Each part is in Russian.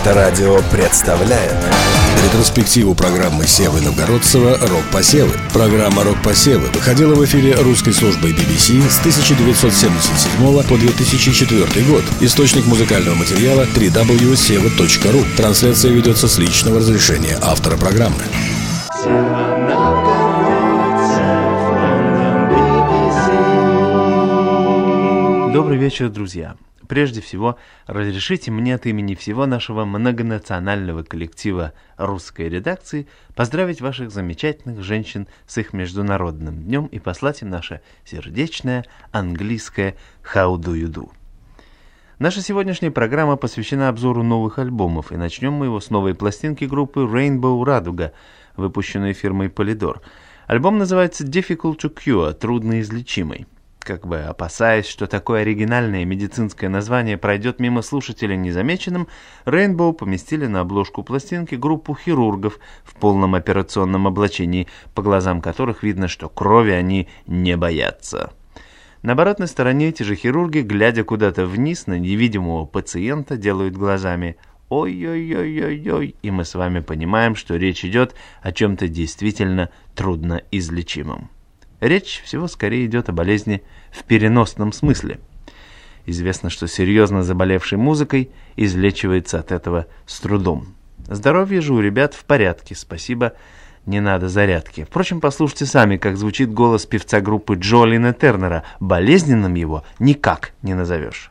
Моторадио представляет Ретроспективу программы Севы Новгородцева «Рок-посевы». Программа «Рок-посевы» выходила в эфире русской службой BBC с 1977 по 2004 год. Источник музыкального материала www.seva.ru. Трансляция ведется с личного разрешения автора программы. Добрый вечер, друзья. Прежде всего, разрешите мне от имени всего нашего многонационального коллектива русской редакции поздравить ваших замечательных женщин с их Международным днем и послать им наше сердечное английское «How do you do?». Наша сегодняшняя программа посвящена обзору новых альбомов, и начнем мы его с новой пластинки группы Rainbow Радуга, выпущенной фирмой Polydor. Альбом называется Difficult to Cure, трудноизлечимый как бы опасаясь, что такое оригинальное медицинское название пройдет мимо слушателя незамеченным, Рейнбоу поместили на обложку пластинки группу хирургов в полном операционном облачении, по глазам которых видно, что крови они не боятся. На оборотной стороне эти же хирурги, глядя куда-то вниз на невидимого пациента, делают глазами «Ой-ой-ой-ой-ой», и мы с вами понимаем, что речь идет о чем-то действительно трудноизлечимом. Речь всего скорее идет о болезни в переносном смысле. Известно, что серьезно заболевший музыкой излечивается от этого с трудом. Здоровье же у ребят в порядке, спасибо, не надо зарядки. Впрочем, послушайте сами, как звучит голос певца группы Джолина Тернера. Болезненным его никак не назовешь.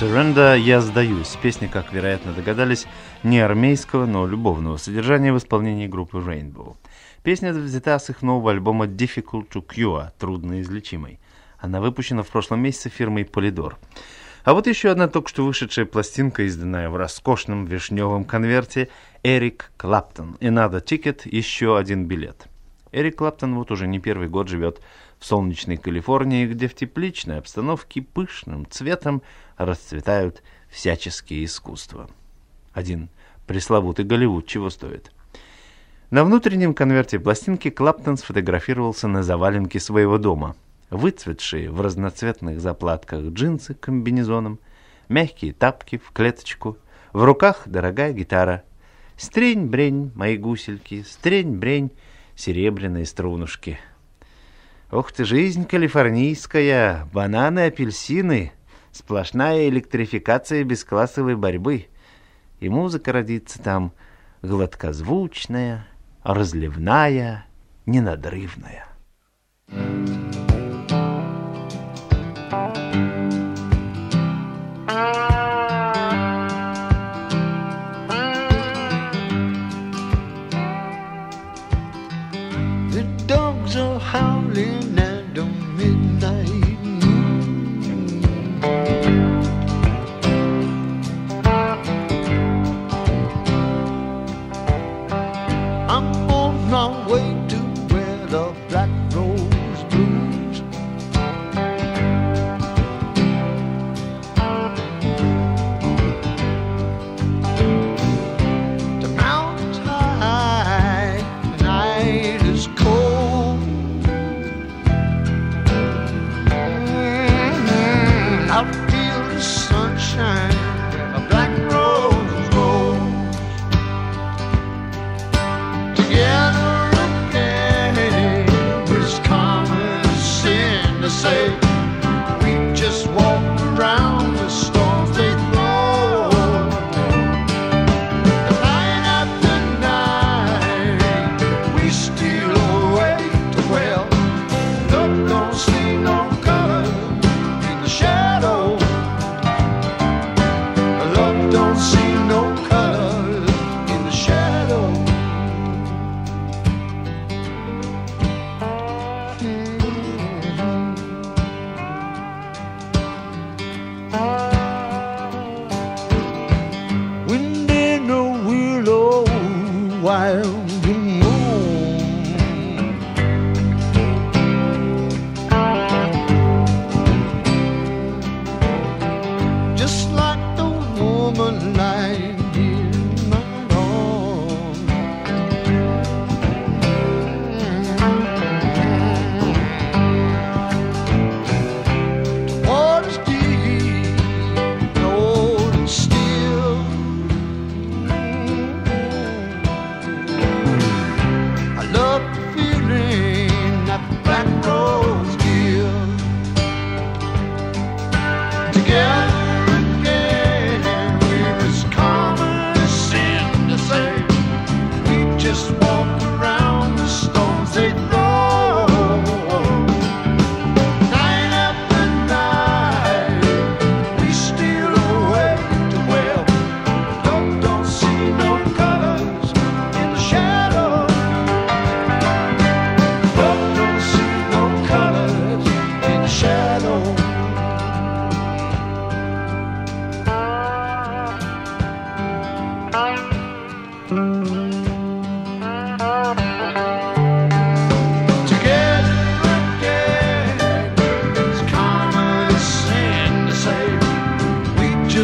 Surrender, Я сдаюсь. Песня, как вероятно догадались, не армейского, но любовного содержания в исполнении группы Rainbow. Песня взята с их нового альбома Difficult to Cure, трудноизлечимый. Она выпущена в прошлом месяце фирмой Polydor. А вот еще одна только что вышедшая пластинка, изданная в роскошном вишневом конверте, Эрик Клаптон. И надо тикет, еще один билет. Эрик Клаптон вот уже не первый год живет в солнечной Калифорнии, где в тепличной обстановке пышным цветом расцветают всяческие искусства. Один пресловутый Голливуд чего стоит. На внутреннем конверте пластинки Клаптон сфотографировался на заваленке своего дома. Выцветшие в разноцветных заплатках джинсы комбинезоном, мягкие тапки в клеточку, в руках дорогая гитара. Стрень-брень, мои гусельки, стрень-брень, серебряные струнушки — Ох ты, жизнь калифорнийская, бананы, апельсины, сплошная электрификация бесклассовой борьбы. И музыка родится там гладкозвучная, разливная, ненадрывная. trembling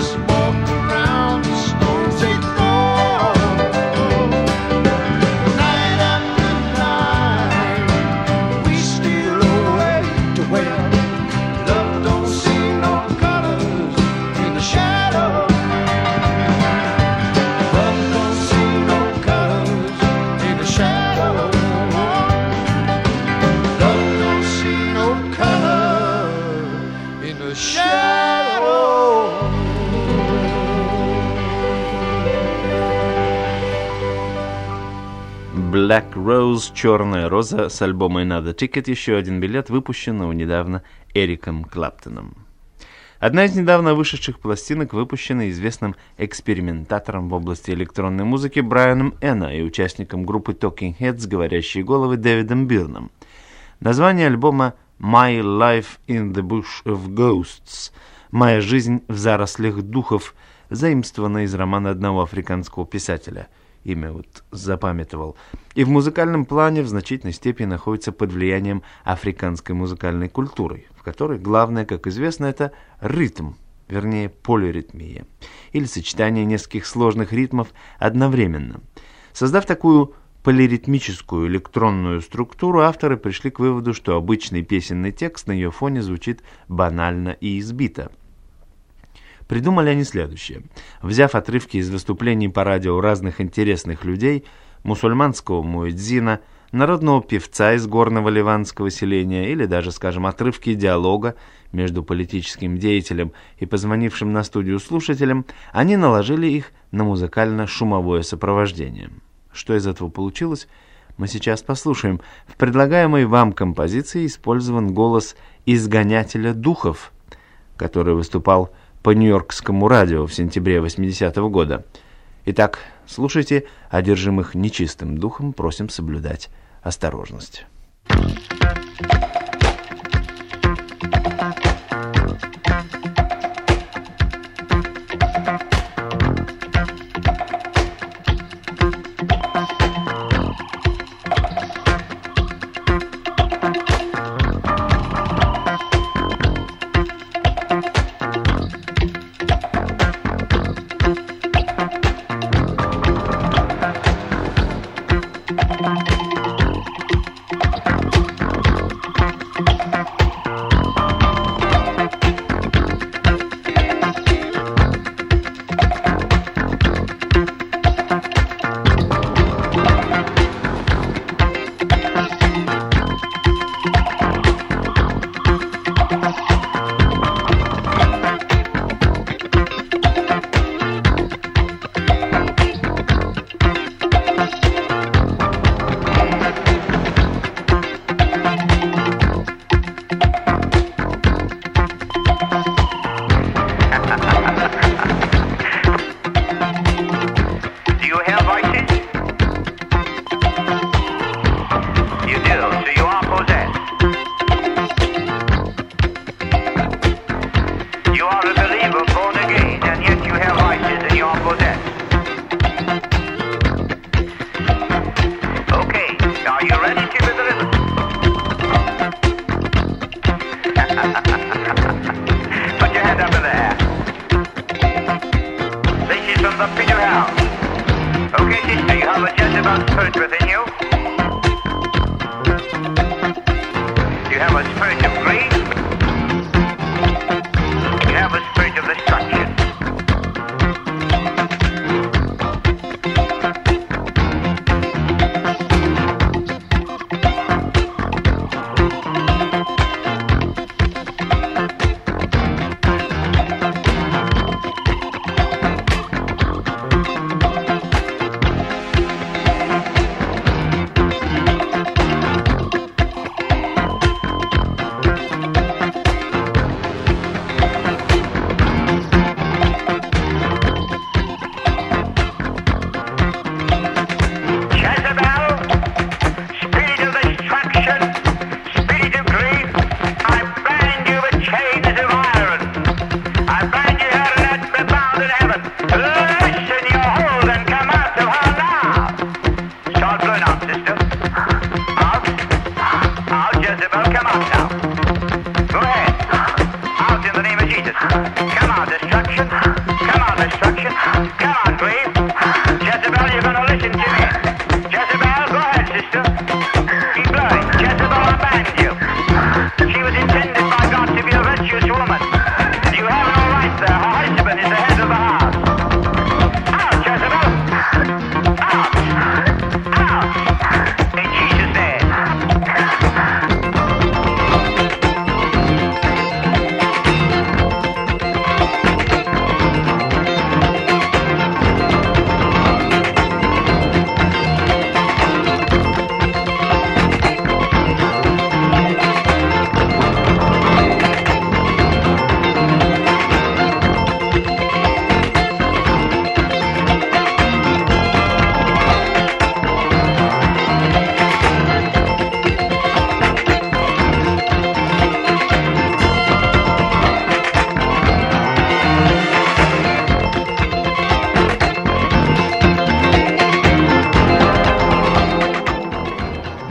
small. Черная роза с альбома Another Ticket, еще один билет, выпущенного недавно Эриком Клаптоном. Одна из недавно вышедших пластинок выпущена известным экспериментатором в области электронной музыки Брайаном Энна и участником группы Talking Heads «Говорящие головы» Дэвидом Бирном. Название альбома «My Life in the Bush of Ghosts» «Моя жизнь в зарослях духов» заимствовано из романа одного африканского писателя – имя вот запамятовал, и в музыкальном плане в значительной степени находится под влиянием африканской музыкальной культуры, в которой главное, как известно, это ритм, вернее полиритмия, или сочетание нескольких сложных ритмов одновременно. Создав такую полиритмическую электронную структуру, авторы пришли к выводу, что обычный песенный текст на ее фоне звучит банально и избито – Придумали они следующее. Взяв отрывки из выступлений по радио разных интересных людей, мусульманского муэдзина, народного певца из горного ливанского селения или даже, скажем, отрывки диалога между политическим деятелем и позвонившим на студию слушателем, они наложили их на музыкально-шумовое сопровождение. Что из этого получилось, мы сейчас послушаем. В предлагаемой вам композиции использован голос изгонятеля духов, который выступал по Нью-Йоркскому радио в сентябре 80-го года. Итак, слушайте, одержимых нечистым духом просим соблюдать осторожность.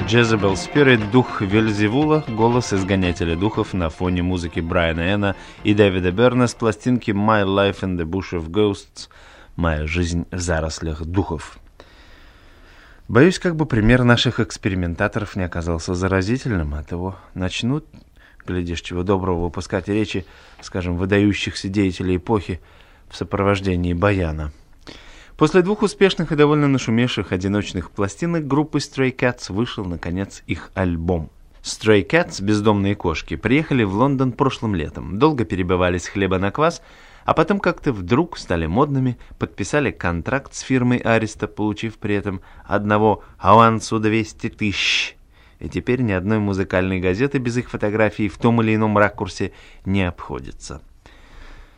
Jezebel Spirit, дух Вельзевула, голос изгонятеля духов на фоне музыки Брайана Эна и Дэвида Берна с пластинки My Life in the Bush of Ghosts, Моя жизнь в зарослях духов. Боюсь, как бы пример наших экспериментаторов не оказался заразительным, от его начнут, глядишь, чего доброго, выпускать речи, скажем, выдающихся деятелей эпохи в сопровождении баяна – После двух успешных и довольно нашумевших одиночных пластинок группы Stray Cats вышел, наконец, их альбом. Stray Cats, бездомные кошки, приехали в Лондон прошлым летом, долго перебывались хлеба на квас, а потом как-то вдруг стали модными, подписали контракт с фирмой Ариста, получив при этом одного авансу 200 тысяч. И теперь ни одной музыкальной газеты без их фотографий в том или ином ракурсе не обходится.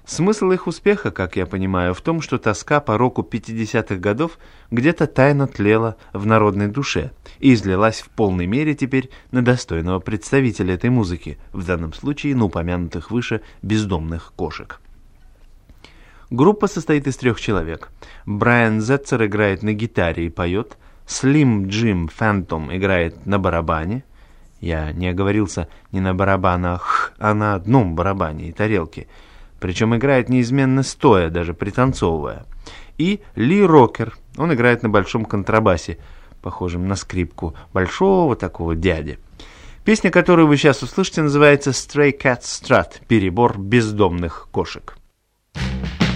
Смысл их успеха, как я понимаю, в том, что тоска по року 50-х годов где-то тайно тлела в народной душе и излилась в полной мере теперь на достойного представителя этой музыки, в данном случае на упомянутых выше бездомных кошек. Группа состоит из трех человек. Брайан Зетцер играет на гитаре и поет, Слим Джим Фэнтом играет на барабане, я не оговорился не на барабанах, а на одном барабане и тарелке – причем играет неизменно стоя, даже пританцовывая. И Ли Рокер, он играет на большом контрабасе, похожем на скрипку большого такого дяди. Песня, которую вы сейчас услышите, называется «Stray Cat Strut» – «Перебор бездомных кошек». with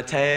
going to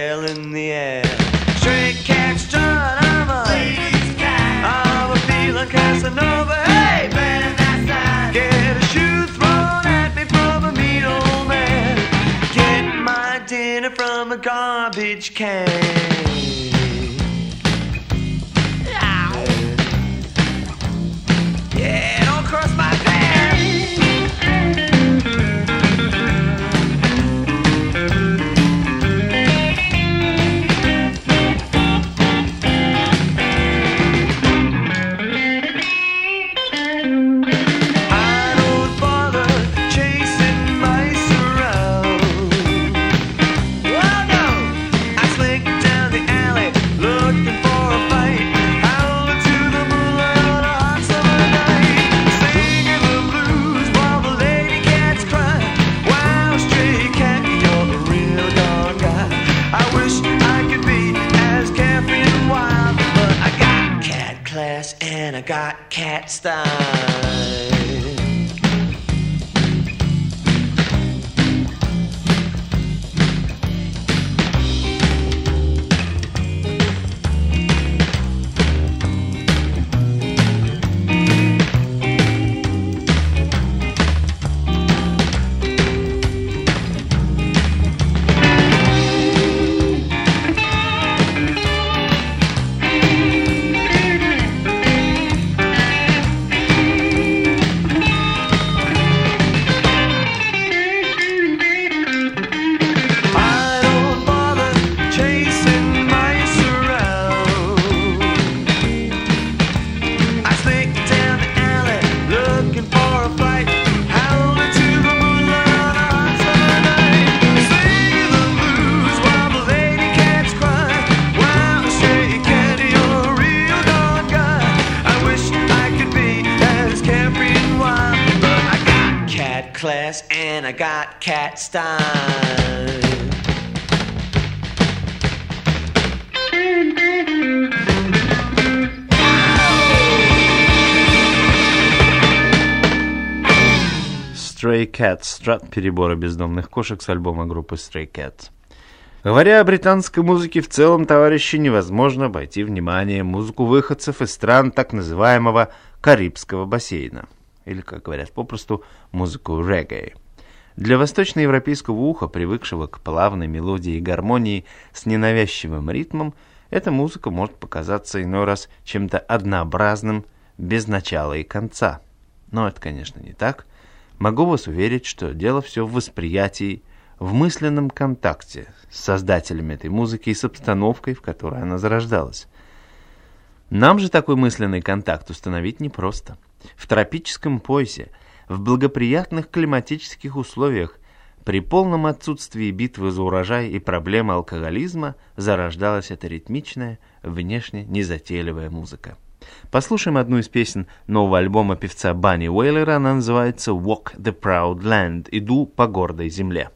Stray Cats, страт перебора бездомных кошек с альбома группы Stray Cats. Говоря о британской музыке в целом, товарищи, невозможно обойти внимание музыку выходцев из стран так называемого Карибского бассейна, или, как говорят попросту, музыку регги. Для восточноевропейского уха, привыкшего к плавной мелодии и гармонии с ненавязчивым ритмом, эта музыка может показаться иной раз чем-то однообразным, без начала и конца. Но это, конечно, не так – Могу вас уверить, что дело все в восприятии, в мысленном контакте с создателями этой музыки и с обстановкой, в которой она зарождалась. Нам же такой мысленный контакт установить непросто. В тропическом поясе, в благоприятных климатических условиях, при полном отсутствии битвы за урожай и проблемы алкоголизма зарождалась эта ритмичная, внешне незатейливая музыка. Послушаем одну из песен нового альбома певца Банни Уэйлера. Она называется «Walk the Proud Land» – «Иду по гордой земле».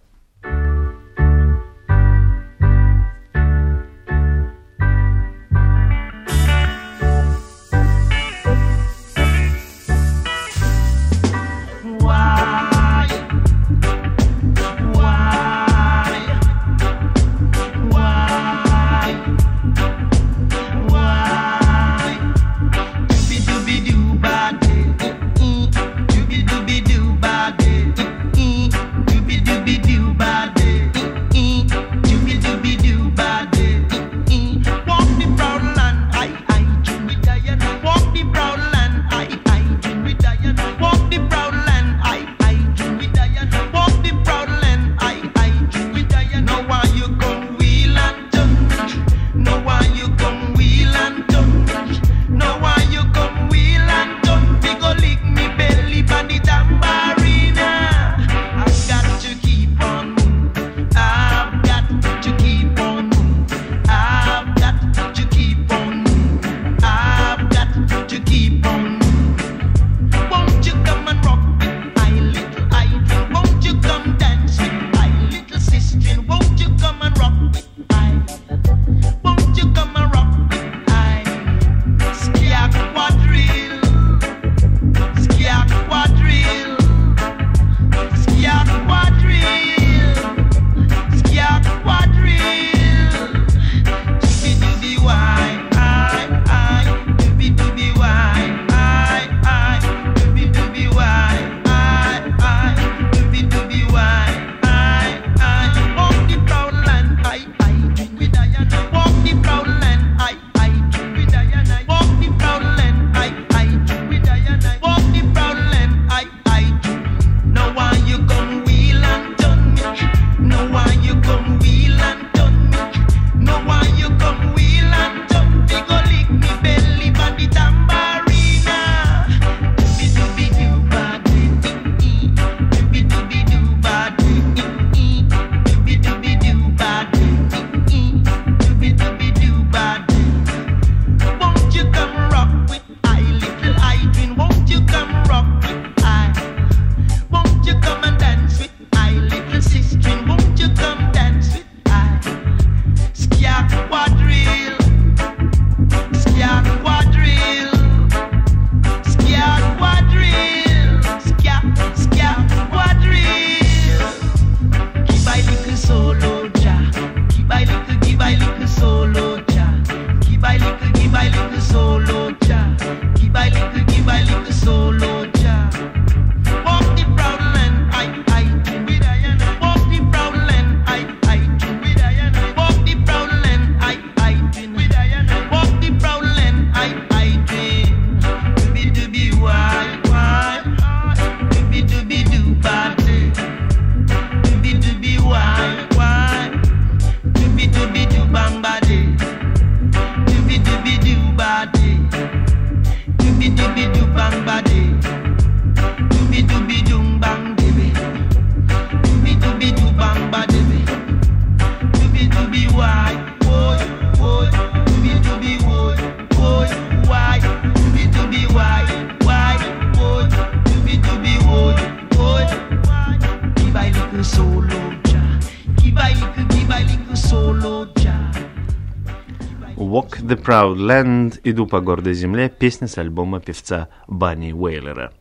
Walk the Proud Land, иду по гордой земле, песня с альбома певца Банни Уэйлера.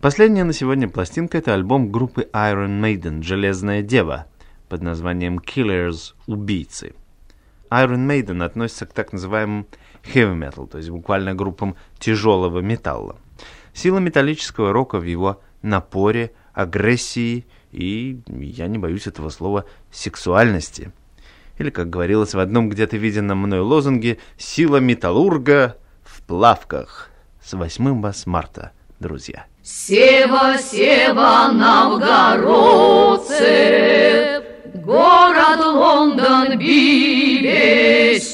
Последняя на сегодня пластинка – это альбом группы Iron Maiden «Железная дева» под названием Killers – Убийцы. Iron Maiden относится к так называемым heavy metal, то есть буквально группам тяжелого металла. Сила металлического рока в его напоре, агрессии и, я не боюсь этого слова, сексуальности – или, как говорилось в одном где-то виденном мной лозунге, «Сила металлурга в плавках». С 8 вас марта, друзья. Сева, Сева, новгородцы, город Лондон, BBC.